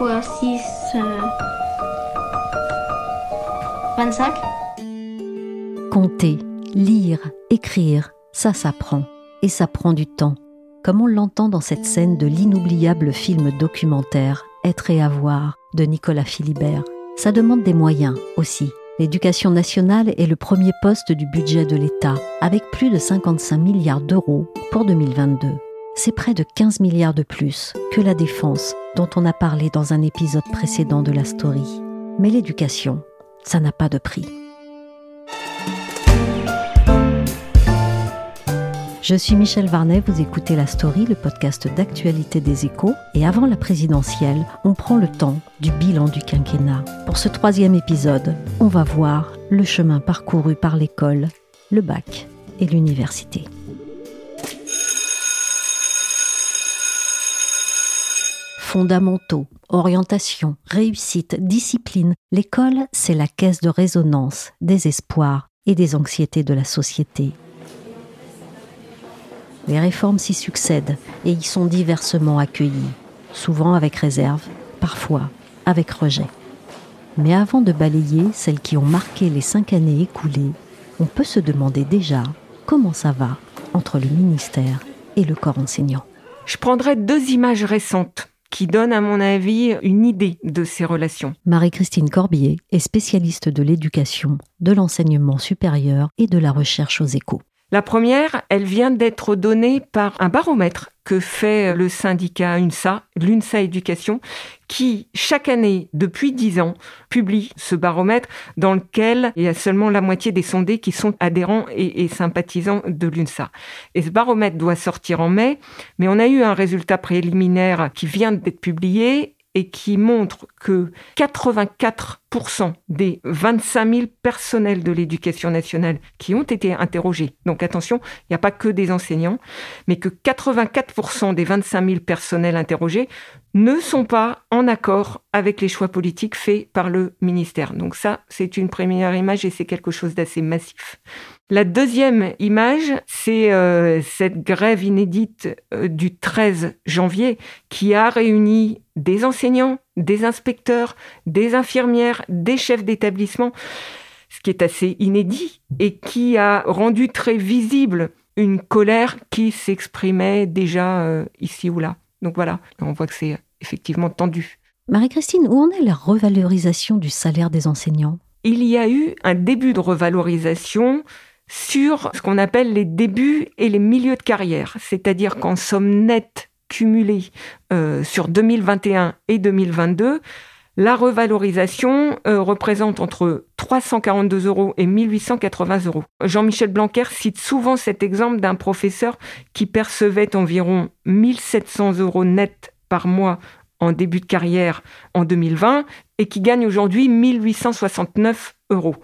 Fois 6, 25. Compter, lire, écrire, ça s'apprend. Et ça prend du temps. Comme on l'entend dans cette scène de l'inoubliable film documentaire Être et avoir de Nicolas Philibert. Ça demande des moyens aussi. L'éducation nationale est le premier poste du budget de l'État, avec plus de 55 milliards d'euros pour 2022. C'est près de 15 milliards de plus que la défense, dont on a parlé dans un épisode précédent de la story. Mais l'éducation, ça n'a pas de prix. Je suis Michel Varnet, vous écoutez La Story, le podcast d'actualité des échos. Et avant la présidentielle, on prend le temps du bilan du quinquennat. Pour ce troisième épisode, on va voir le chemin parcouru par l'école, le bac et l'université. Fondamentaux, orientation, réussite, discipline, l'école, c'est la caisse de résonance des espoirs et des anxiétés de la société. Les réformes s'y succèdent et y sont diversement accueillies, souvent avec réserve, parfois avec rejet. Mais avant de balayer celles qui ont marqué les cinq années écoulées, on peut se demander déjà comment ça va entre le ministère et le corps enseignant. Je prendrai deux images récentes qui donnent, à mon avis, une idée de ces relations. Marie-Christine Corbier est spécialiste de l'éducation, de l'enseignement supérieur et de la recherche aux échos. La première, elle vient d'être donnée par un baromètre que fait le syndicat UNSA, l'UNSA Éducation, qui, chaque année, depuis dix ans, publie ce baromètre dans lequel il y a seulement la moitié des sondés qui sont adhérents et, et sympathisants de l'UNSA. Et ce baromètre doit sortir en mai, mais on a eu un résultat préliminaire qui vient d'être publié et qui montre que 84% des 25 000 personnels de l'éducation nationale qui ont été interrogés, donc attention, il n'y a pas que des enseignants, mais que 84% des 25 000 personnels interrogés ne sont pas en accord avec les choix politiques faits par le ministère. Donc ça, c'est une première image et c'est quelque chose d'assez massif. La deuxième image, c'est euh, cette grève inédite euh, du 13 janvier qui a réuni des enseignants, des inspecteurs, des infirmières, des chefs d'établissement, ce qui est assez inédit et qui a rendu très visible une colère qui s'exprimait déjà euh, ici ou là. Donc voilà, on voit que c'est effectivement tendu. Marie-Christine, où en est la revalorisation du salaire des enseignants? Il y a eu un début de revalorisation sur ce qu'on appelle les débuts et les milieux de carrière, c'est-à-dire qu'en somme nette cumulée euh, sur 2021 et 2022, la revalorisation euh, représente entre 342 euros et 1880 euros. Jean-Michel Blanquer cite souvent cet exemple d'un professeur qui percevait environ 1700 euros net par mois en début de carrière en 2020 et qui gagne aujourd'hui 1869 euros.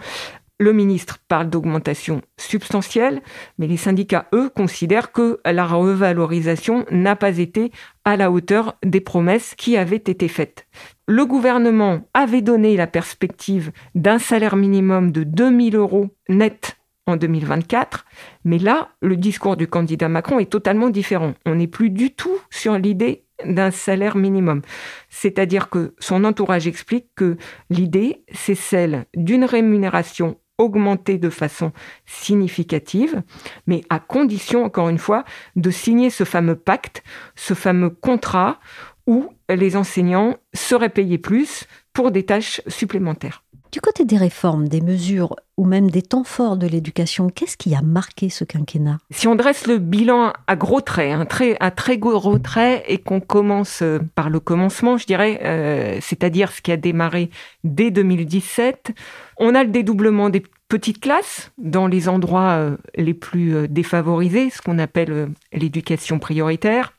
Le ministre parle d'augmentation substantielle, mais les syndicats, eux, considèrent que la revalorisation n'a pas été à la hauteur des promesses qui avaient été faites. Le gouvernement avait donné la perspective d'un salaire minimum de 2000 euros net en 2024, mais là, le discours du candidat Macron est totalement différent. On n'est plus du tout sur l'idée d'un salaire minimum. C'est-à-dire que son entourage explique que l'idée, c'est celle d'une rémunération augmenter de façon significative, mais à condition, encore une fois, de signer ce fameux pacte, ce fameux contrat où les enseignants seraient payés plus pour des tâches supplémentaires. Du côté des réformes, des mesures ou même des temps forts de l'éducation, qu'est-ce qui a marqué ce quinquennat? Si on dresse le bilan à gros traits, un très, à très gros traits, et qu'on commence euh, par le commencement, je dirais, euh, c'est-à-dire ce qui a démarré dès 2017, on a le dédoublement des petites classes dans les endroits les plus défavorisés, ce qu'on appelle l'éducation prioritaire.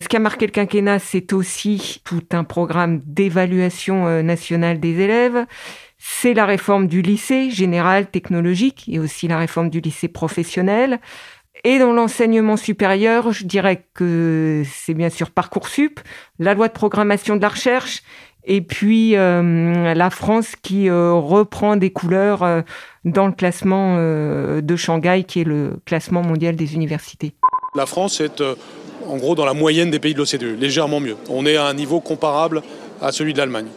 Ce qui a marqué le quinquennat, c'est aussi tout un programme d'évaluation nationale des élèves. C'est la réforme du lycée général technologique et aussi la réforme du lycée professionnel. Et dans l'enseignement supérieur, je dirais que c'est bien sûr Parcoursup, la loi de programmation de la recherche, et puis euh, la France qui euh, reprend des couleurs euh, dans le classement de Shanghai, qui est le classement mondial des universités. La France est en gros dans la moyenne des pays de l'OCDE, légèrement mieux. On est à un niveau comparable à celui de l'Allemagne.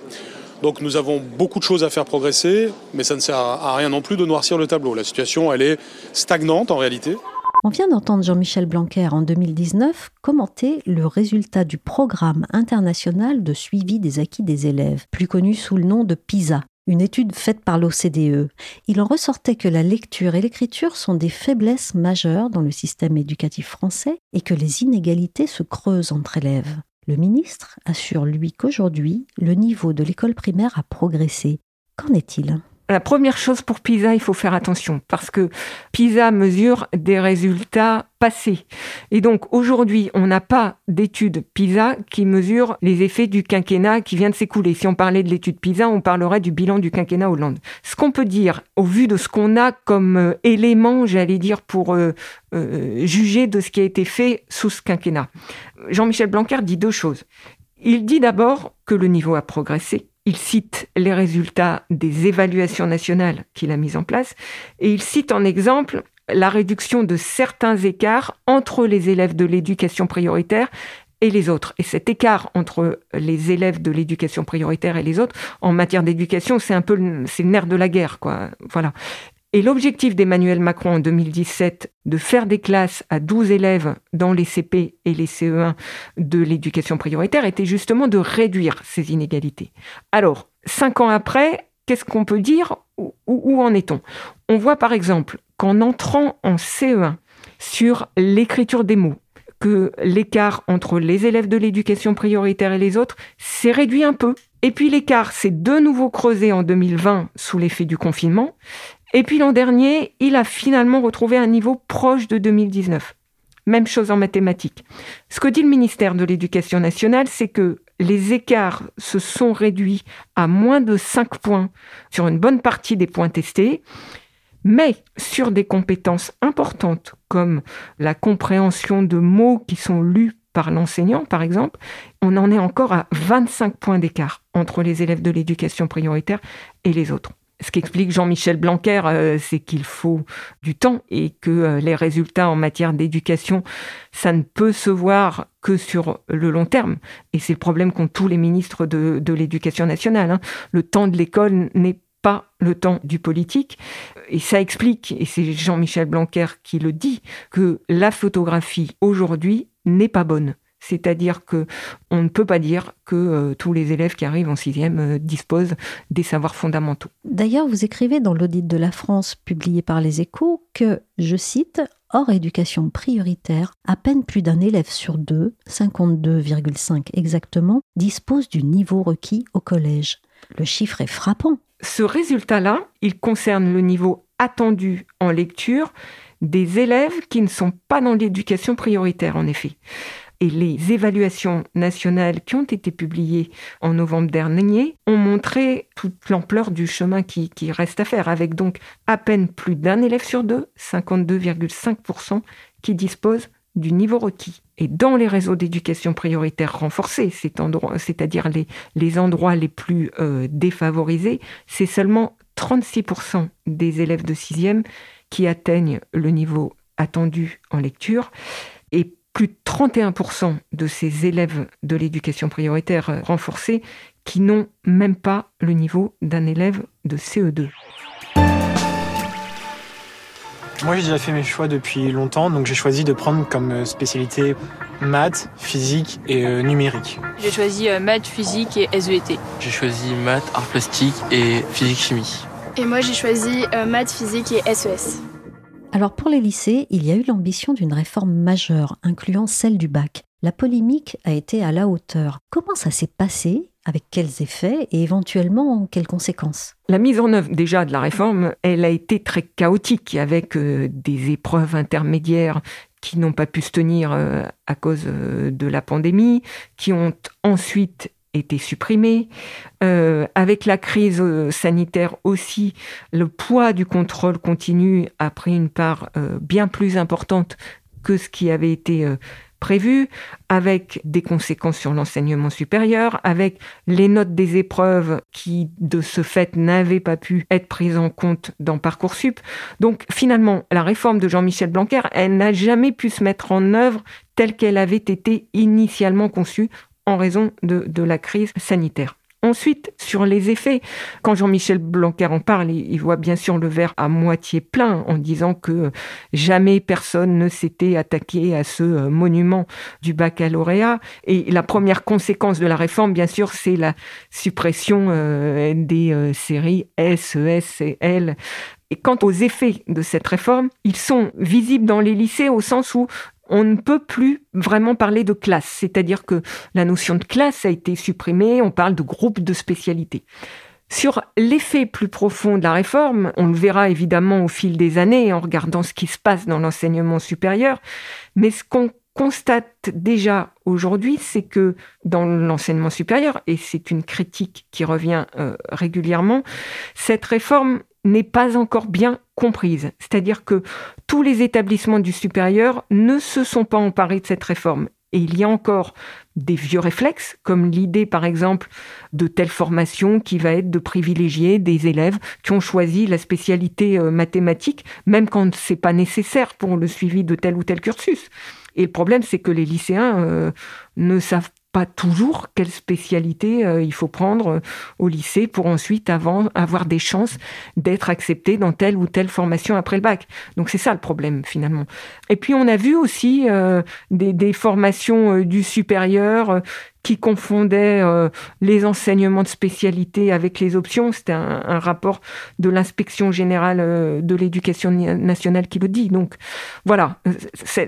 Donc nous avons beaucoup de choses à faire progresser, mais ça ne sert à rien non plus de noircir le tableau. La situation, elle est stagnante en réalité. On vient d'entendre Jean-Michel Blanquer en 2019 commenter le résultat du programme international de suivi des acquis des élèves, plus connu sous le nom de PISA, une étude faite par l'OCDE. Il en ressortait que la lecture et l'écriture sont des faiblesses majeures dans le système éducatif français et que les inégalités se creusent entre élèves. Le ministre assure, lui, qu'aujourd'hui, le niveau de l'école primaire a progressé. Qu'en est-il? La première chose pour PISA, il faut faire attention parce que PISA mesure des résultats passés. Et donc aujourd'hui, on n'a pas d'étude PISA qui mesure les effets du quinquennat qui vient de s'écouler. Si on parlait de l'étude PISA, on parlerait du bilan du quinquennat Hollande. Ce qu'on peut dire, au vu de ce qu'on a comme euh, élément, j'allais dire, pour euh, euh, juger de ce qui a été fait sous ce quinquennat, Jean-Michel Blanquer dit deux choses. Il dit d'abord que le niveau a progressé il cite les résultats des évaluations nationales qu'il a mises en place et il cite en exemple la réduction de certains écarts entre les élèves de l'éducation prioritaire et les autres. Et cet écart entre les élèves de l'éducation prioritaire et les autres, en matière d'éducation, c'est un peu c'est le nerf de la guerre, quoi. Voilà. Et l'objectif d'Emmanuel Macron en 2017 de faire des classes à 12 élèves dans les CP et les CE1 de l'éducation prioritaire était justement de réduire ces inégalités. Alors, cinq ans après, qu'est-ce qu'on peut dire? Où, en est-on? On voit par exemple qu'en entrant en CE1 sur l'écriture des mots, que l'écart entre les élèves de l'éducation prioritaire et les autres s'est réduit un peu. Et puis l'écart s'est de nouveau creusé en 2020 sous l'effet du confinement. Et puis l'an dernier, il a finalement retrouvé un niveau proche de 2019. Même chose en mathématiques. Ce que dit le ministère de l'Éducation nationale, c'est que les écarts se sont réduits à moins de 5 points sur une bonne partie des points testés, mais sur des compétences importantes comme la compréhension de mots qui sont lus par l'enseignant, par exemple, on en est encore à 25 points d'écart entre les élèves de l'éducation prioritaire et les autres. Ce qu'explique Jean-Michel Blanquer, euh, c'est qu'il faut du temps et que euh, les résultats en matière d'éducation, ça ne peut se voir que sur le long terme. Et c'est le problème qu'ont tous les ministres de, l'éducation nationale. Hein. Le temps de l'école n'est pas le temps du politique. Et ça explique, et c'est Jean-Michel Blanquer qui le dit, que la photographie aujourd'hui n'est pas bonne. C'est-à-dire que on ne peut pas dire que euh, tous les élèves qui arrivent en sixième euh, disposent des savoirs fondamentaux. D'ailleurs, vous écrivez dans l'audit de la France publié par les Échos que, je cite, hors éducation prioritaire, à peine plus d'un élève sur deux, 52,5 exactement, dispose du niveau requis au collège. Le chiffre est frappant. Ce résultat-là, il concerne le niveau attendu en lecture des élèves qui ne sont pas dans l'éducation prioritaire, en effet et les évaluations nationales qui ont été publiées en novembre dernier ont montré toute l'ampleur du chemin qui, reste à faire, avec donc à peine plus d'un élève sur deux, 52,5%, qui dispose du niveau requis. Et dans les réseaux d'éducation prioritaire renforcés, c'est-à-dire les, endroits les plus euh, défavorisés, c'est seulement 36% des élèves de sixième qui atteignent le niveau attendu en lecture. Et plus de 31% de ces élèves de l'éducation prioritaire euh, renforcée qui n'ont même pas le niveau d'un élève de CE2. Moi, j'ai déjà fait mes choix depuis longtemps, donc j'ai choisi de prendre comme euh, spécialité maths, physique et euh, numérique. J'ai choisi maths, physique et SVT. J'ai choisi maths, art plastique et physique chimie. Et moi, j'ai choisi maths, physique et SES. Alors pour les lycées, il y a eu l'ambition d'une réforme majeure, incluant celle du bac. La polémique a été à la hauteur. Comment ça s'est passé? Avec quels effets? Et éventuellement quelles conséquences? La mise en œuvre déjà de la réforme, elle a été très chaotique avec euh, des épreuves intermédiaires qui n'ont pas pu se tenir euh, à cause euh, de la pandémie, qui ont ensuite été supprimées. avec la crise sanitaire aussi, le poids du contrôle continu a pris une part bien plus importante que ce qui avait été prévu, avec des conséquences sur l'enseignement supérieur, avec les notes des épreuves qui, de ce fait, n'avaient pas pu être prises en compte dans Parcoursup. Donc, finalement, la réforme de Jean-Michel Blanquer, elle n'a jamais pu se mettre en œuvre telle qu'elle avait été initialement conçue en raison de, la crise sanitaire. Ensuite, sur les effets, quand Jean-Michel Blanquer en parle, il voit bien sûr le verre à moitié plein en disant que jamais personne ne s'était attaqué à ce euh, monument du baccalauréat. Et la première conséquence de la réforme, bien sûr, c'est la suppression euh, des euh, séries S, E, S et L et quant aux effets de cette réforme, ils sont visibles dans les lycées au sens où on ne peut plus vraiment parler de classe, c'est-à-dire que la notion de classe a été supprimée, on parle de groupe de spécialité. Sur l'effet plus profond de la réforme, on le verra évidemment au fil des années en regardant ce qui se passe dans l'enseignement supérieur, mais ce qu'on constate déjà aujourd'hui, c'est que dans l'enseignement supérieur, et c'est une critique qui revient euh, régulièrement, cette réforme n'est pas encore bien comprise. C'est-à-dire que tous les établissements du supérieur ne se sont pas emparés de cette réforme. Et il y a encore des vieux réflexes, comme l'idée, par exemple, de telle formation qui va être de privilégier des élèves qui ont choisi la spécialité euh, mathématique, même quand ce n'est pas nécessaire pour le suivi de tel ou tel cursus. Et le problème, c'est que les lycéens euh, ne savent pas toujours quelle spécialité euh, il faut prendre euh, au lycée pour ensuite avoir des chances d'être accepté dans telle ou telle formation après le bac. Donc c'est ça le problème finalement. Et puis on a vu aussi euh, des, formations du supérieur qui confondait les enseignements de spécialité avec les options. C'était un, rapport de l'inspection générale de l'éducation nationale qui le dit. Donc voilà,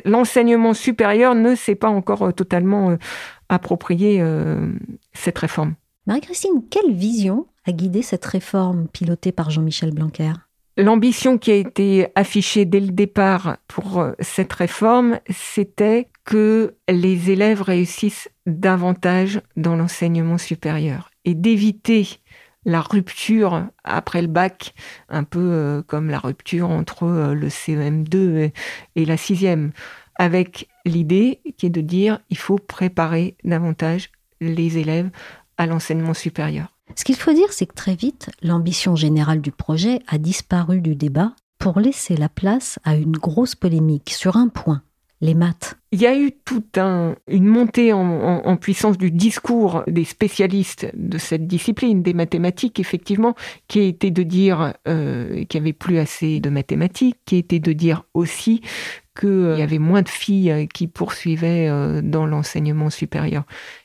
l'enseignement supérieur ne s'est pas encore totalement approprier euh, cette réforme. Marie-Christine, quelle vision a guidé cette réforme pilotée par Jean-Michel Blanquer? L'ambition qui a été affichée dès le départ pour euh, cette réforme, c'était que les élèves réussissent davantage dans l'enseignement supérieur et d'éviter la rupture après le bac, un peu euh, comme la rupture entre le CEM2 et la sixième avec l'idée qui est de dire il faut préparer davantage les élèves à l'enseignement supérieur. Ce qu'il faut dire, c'est que très vite, l'ambition générale du projet a disparu du débat pour laisser la place à une grosse polémique sur un point, les maths. Il y a eu toute une montée en, puissance du discours des spécialistes de cette discipline, des mathématiques, effectivement, qui était de dire euh, qu'il n'y avait plus assez de mathématiques, qui était de dire aussi qu'il euh, y avait moins de filles euh, qui poursuivaient euh, dans l'enseignement supérieur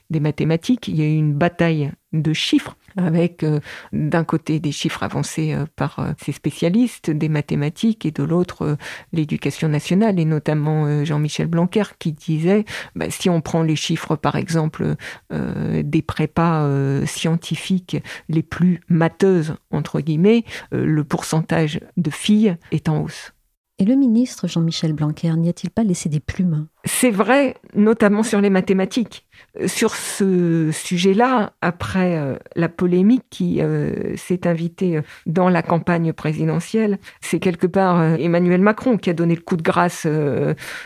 des mathématiques. Il y a eu une bataille de chiffres avec d'un côté des chiffres avancés par ces spécialistes des mathématiques et de l'autre l'éducation nationale et notamment Jean-Michel Blanquer qui disait bah, si on prend les chiffres par exemple des prépas scientifiques les plus matheuses entre guillemets le pourcentage de filles est en hausse. Et le ministre Jean-Michel Blanquer n'y a-t-il pas laissé des plumes? C'est vrai, notamment sur les mathématiques. Sur ce sujet-là, après euh, la polémique qui euh, s'est invitée dans la campagne présidentielle, c'est quelque part euh, Emmanuel Macron qui a donné le coup de grâce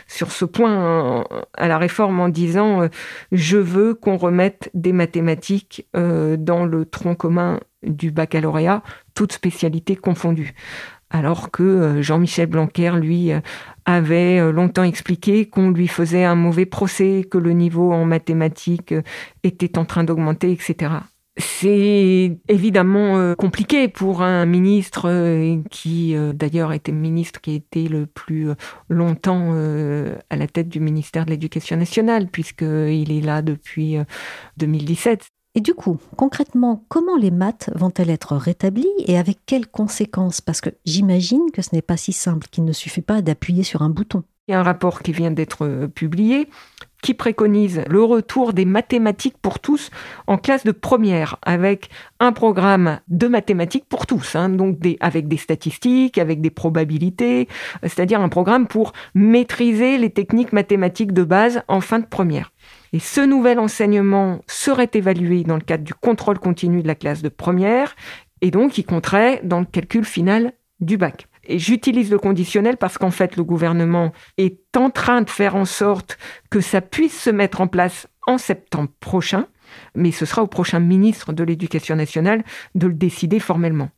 sur ce point à la réforme en disant je veux qu'on remette des mathématiques dans le tronc commun du baccalauréat, toutes spécialités confondues alors que euh, Jean-Michel Blanquer, lui, euh, avait euh, longtemps expliqué qu'on lui faisait un mauvais procès, que le niveau en mathématiques était en train d'augmenter, etc. C'est évidemment compliqué pour un ministre qui, d'ailleurs, était ministre qui était le plus longtemps à la tête du ministère de l'Éducation nationale, puisqu'il est là depuis 2017. Et du coup, concrètement, comment les maths vont-elles être rétablies et avec quelles conséquences? Parce que j'imagine que ce n'est pas si simple, qu'il ne suffit pas d'appuyer sur un bouton. Il y a un rapport qui vient d'être publié qui préconise le retour des mathématiques pour tous en classe de première, avec un programme de mathématiques pour tous, hein, donc avec des statistiques, avec des probabilités, c'est-à-dire un programme pour maîtriser les techniques mathématiques de base en fin de première. Et ce nouvel enseignement serait évalué dans le cadre du contrôle continu de la classe de première, et donc il compterait dans le calcul final du bac. Et j'utilise le conditionnel parce qu'en fait, le gouvernement est en train de faire en sorte que ça puisse se mettre en place en septembre prochain, mais ce sera au prochain ministre de l'Éducation nationale de le décider formellement.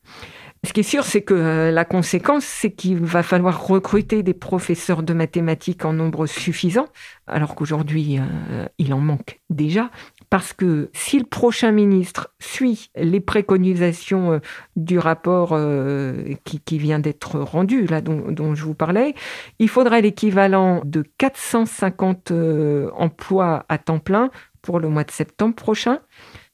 Ce qui est sûr, c'est que euh, la conséquence, c'est qu'il va falloir recruter des professeurs de mathématiques en nombre suffisant, alors qu'aujourd'hui, euh, il en manque déjà, parce que si le prochain ministre suit les préconisations euh, du rapport qui, vient d'être rendu, là dont, dont, je vous parlais, il faudrait l'équivalent de 450 emplois à temps plein pour le mois de septembre prochain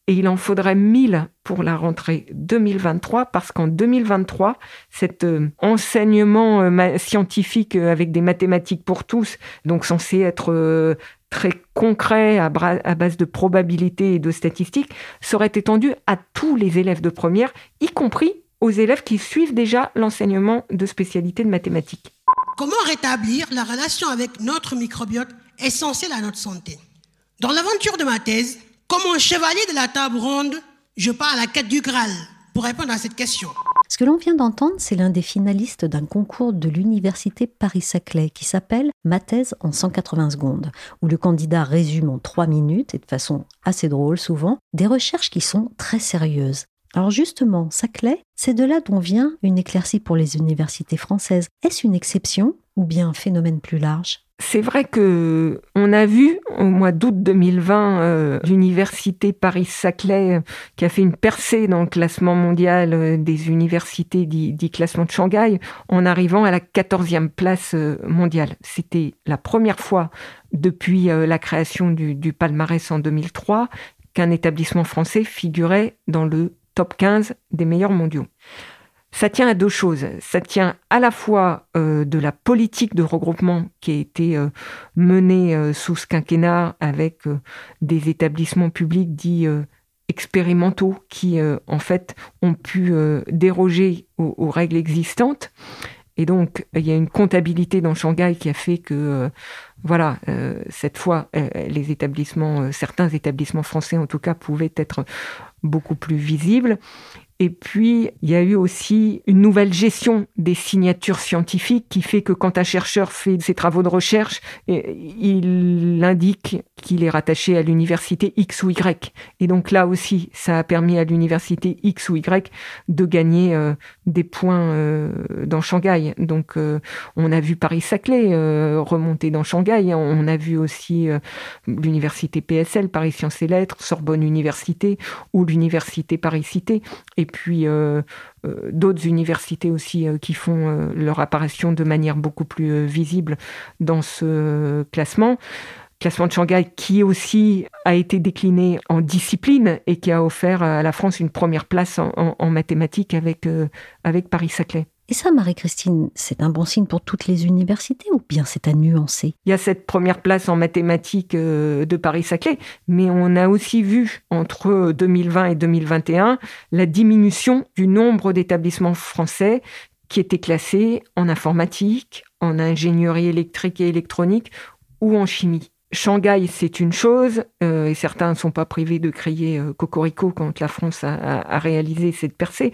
et il en faudrait 1000 pour la rentrée 2023 parce qu'en 2023, cet euh, enseignement euh, scientifique euh, avec des mathématiques pour tous, donc censé être très concret à, base de probabilités et de statistiques, serait étendu à tous les élèves de première, y compris aux élèves qui suivent déjà l'enseignement de spécialité de mathématiques. Comment rétablir la relation avec notre microbiote essentiel à notre santé Dans l'aventure de ma thèse, comme un chevalier de la table ronde, je pars à la quête du Graal pour répondre à cette question. Ce que l'on vient d'entendre, c'est l'un des finalistes d'un concours de l'université Paris-Saclay qui s'appelle Ma thèse en 180 secondes, où le candidat résume en 3 minutes, et de façon assez drôle souvent, des recherches qui sont très sérieuses. Alors justement, Saclay, c'est de là dont vient une éclaircie pour les universités françaises. Est-ce une exception ou bien un phénomène plus large? C'est vrai que on a vu au mois d'août 2020 euh, l'université Paris-Saclay euh, qui a fait une percée dans le classement mondial euh, des universités dit, classement de Shanghai en arrivant à la 14e place mondiale. C'était la première fois depuis la création du, du palmarès en 2003 qu'un établissement français figurait dans le top 15 des meilleurs mondiaux ça tient à deux choses. Ça tient à la fois euh, de la politique de regroupement qui a été euh, menée euh, sous ce quinquennat avec des établissements publics dits expérimentaux qui, en fait, ont pu déroger aux, règles existantes. Et donc, il y a une comptabilité dans Shanghai qui a fait que, voilà, cette fois, les établissements, certains établissements français en tout cas, pouvaient être beaucoup plus visibles. Et puis, il y a eu aussi une nouvelle gestion des signatures scientifiques qui fait que quand un chercheur fait ses travaux de recherche, il indique qu'il est rattaché à l'université X ou Y. Et donc là aussi, ça a permis à l'université X ou Y de gagner euh, des points euh, dans Shanghai. Donc, euh, on a vu Paris-Saclay remonter dans Shanghai. On a vu aussi l'université PSL, Paris Sciences et Lettres, Sorbonne Université ou l'université Paris-Cité. Et puis euh, euh, d'autres universités aussi euh, qui font leur apparition de manière beaucoup plus visible dans ce classement classement de Shanghai qui aussi a été décliné en discipline et qui a offert à la France une première place en, mathématiques avec, avec Paris-Saclay. Et ça, Marie-Christine, c'est un bon signe pour toutes les universités ou bien c'est à nuancer? Il y a cette première place en mathématiques euh, de Paris-Saclay, mais on a aussi vu entre 2020 et 2021 la diminution du nombre d'établissements français qui étaient classés en informatique, en ingénierie électrique et électronique ou en chimie. Shanghai, c'est une chose, euh, et certains ne sont pas privés de crier euh, cocorico quand la France a, réalisé cette percée,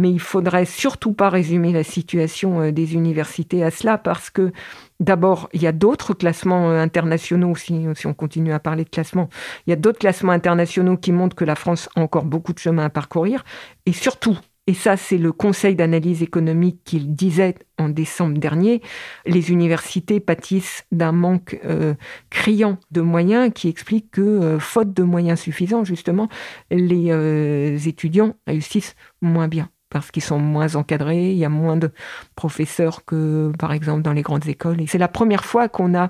mais il faudrait surtout pas résumer la situation euh, des universités à cela, parce que d'abord, il y a d'autres classements internationaux, si, si on continue à parler de classement, il y a d'autres classements internationaux qui montrent que la France a encore beaucoup de chemin à parcourir, et surtout, et ça c'est le Conseil d'analyse économique qu'il disait en décembre dernier, les universités pâtissent d'un manque euh, criant de moyens qui explique que, euh, faute de moyens suffisants, justement, les euh, étudiants réussissent moins bien parce qu'ils sont moins encadrés, il y a moins de professeurs que, par exemple, dans les grandes écoles. Et c'est la première fois qu'on a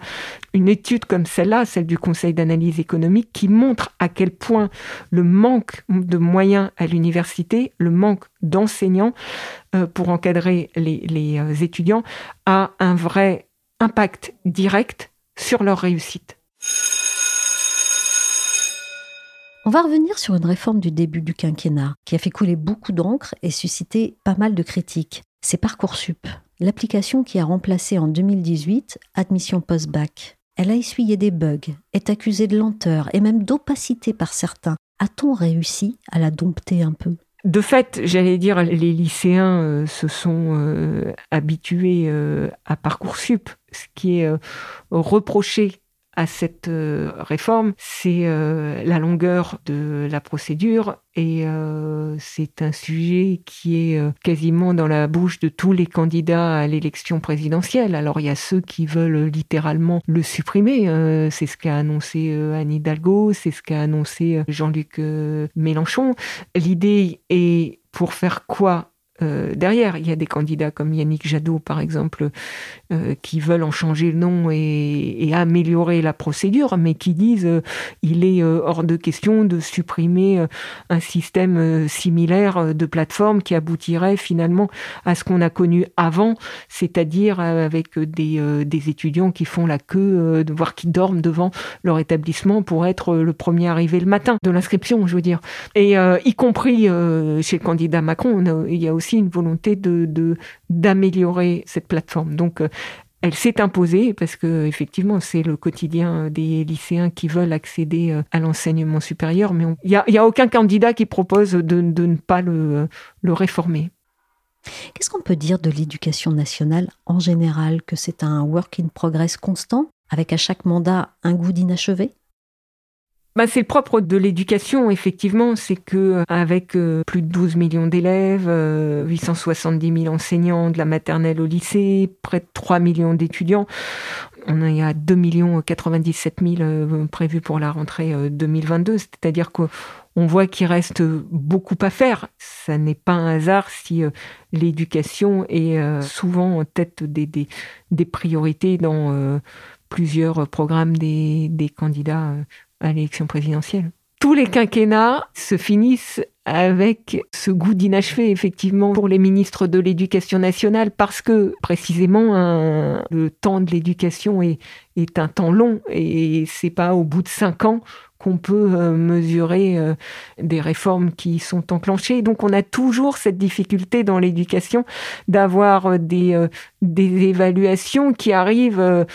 une étude comme celle-là, celle du Conseil d'analyse économique, qui montre à quel point le manque de moyens à l'université, le manque d'enseignants euh, pour encadrer les, les, euh, étudiants, a un vrai impact direct sur leur réussite. On va revenir sur une réforme du début du quinquennat qui a fait couler beaucoup d'encre et suscité pas mal de critiques. C'est Parcoursup, l'application qui a remplacé en 2018 Admission Post-Bac. Elle a essuyé des bugs, est accusée de lenteur et même d'opacité par certains. A-t-on réussi à la dompter un peu? De fait, j'allais dire, les lycéens euh, se sont euh, habitués euh, à Parcoursup, ce qui est reproché à cette euh, réforme, c'est euh, la longueur de la procédure et euh, c'est un sujet qui est quasiment dans la bouche de tous les candidats à l'élection présidentielle. Alors il y a ceux qui veulent littéralement le supprimer, c'est ce qu'a annoncé Anne Hidalgo, c'est ce qu'a annoncé Jean-Luc Mélenchon. L'idée est pour faire quoi euh, derrière. Il y a des candidats comme Yannick Jadot, par exemple, euh, qui veulent en changer le nom et, améliorer la procédure, mais qui disent euh, il est hors de question de supprimer un système similaire de plateforme qui aboutirait finalement à ce qu'on a connu avant, c'est-à-dire avec des, des, étudiants qui font la queue, voire qui dorment devant leur établissement pour être le premier arrivé le matin de l'inscription, je veux dire. Et y compris chez le candidat Macron, il y a aussi une volonté de d'améliorer cette plateforme. Donc euh, elle s'est imposée parce que effectivement c'est le quotidien des lycéens qui veulent accéder euh, à l'enseignement supérieur, mais il n'y a, y a, aucun candidat qui propose de, de ne pas le, le réformer. Qu'est-ce qu'on peut dire de l'éducation nationale en général? Que c'est un work in progress constant, avec à chaque mandat un goût d'inachevé? Bah, c'est le propre de l'éducation, effectivement, c'est que euh, avec euh, plus de 12 millions d'élèves, 870 euh, 000 enseignants de la maternelle au lycée, près de 3 millions d'étudiants, on est à 2 millions 97 000 prévus pour la rentrée 2022, c'est-à-dire qu'on voit qu'il reste beaucoup à faire. Ça n'est pas un hasard si l'éducation est souvent en tête des, priorités dans plusieurs programmes des candidats à l'élection présidentielle. Tous les quinquennats se finissent avec ce goût d'inachevé, effectivement, pour les ministres de l'Éducation nationale, parce que précisément le temps de l'éducation est, un temps long et c'est pas au bout de cinq ans qu'on peut euh, mesurer euh, des réformes qui sont enclenchées. Donc on a toujours cette difficulté dans l'éducation d'avoir euh, des, évaluations qui arrivent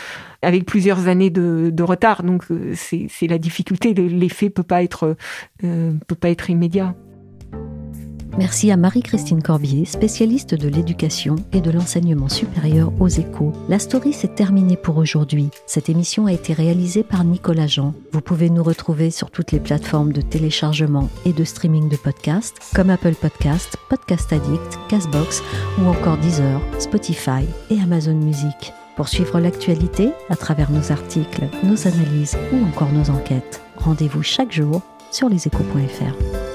avec plusieurs années de, retard. Donc c'est la difficulté, l'effet peut peut pas être immédiat. Merci à Marie-Christine Corbier, spécialiste de l'éducation et de l'enseignement supérieur aux échos. La story s'est terminée pour aujourd'hui. Cette émission a été réalisée par Nicolas Jean. Vous pouvez nous retrouver sur toutes les plateformes de téléchargement et de streaming de podcasts comme Apple Podcasts, Podcast Addict, Castbox ou encore Deezer, Spotify et Amazon Music. Pour suivre l'actualité à travers nos articles, nos analyses ou encore nos enquêtes, rendez-vous chaque jour sur leséchos.fr.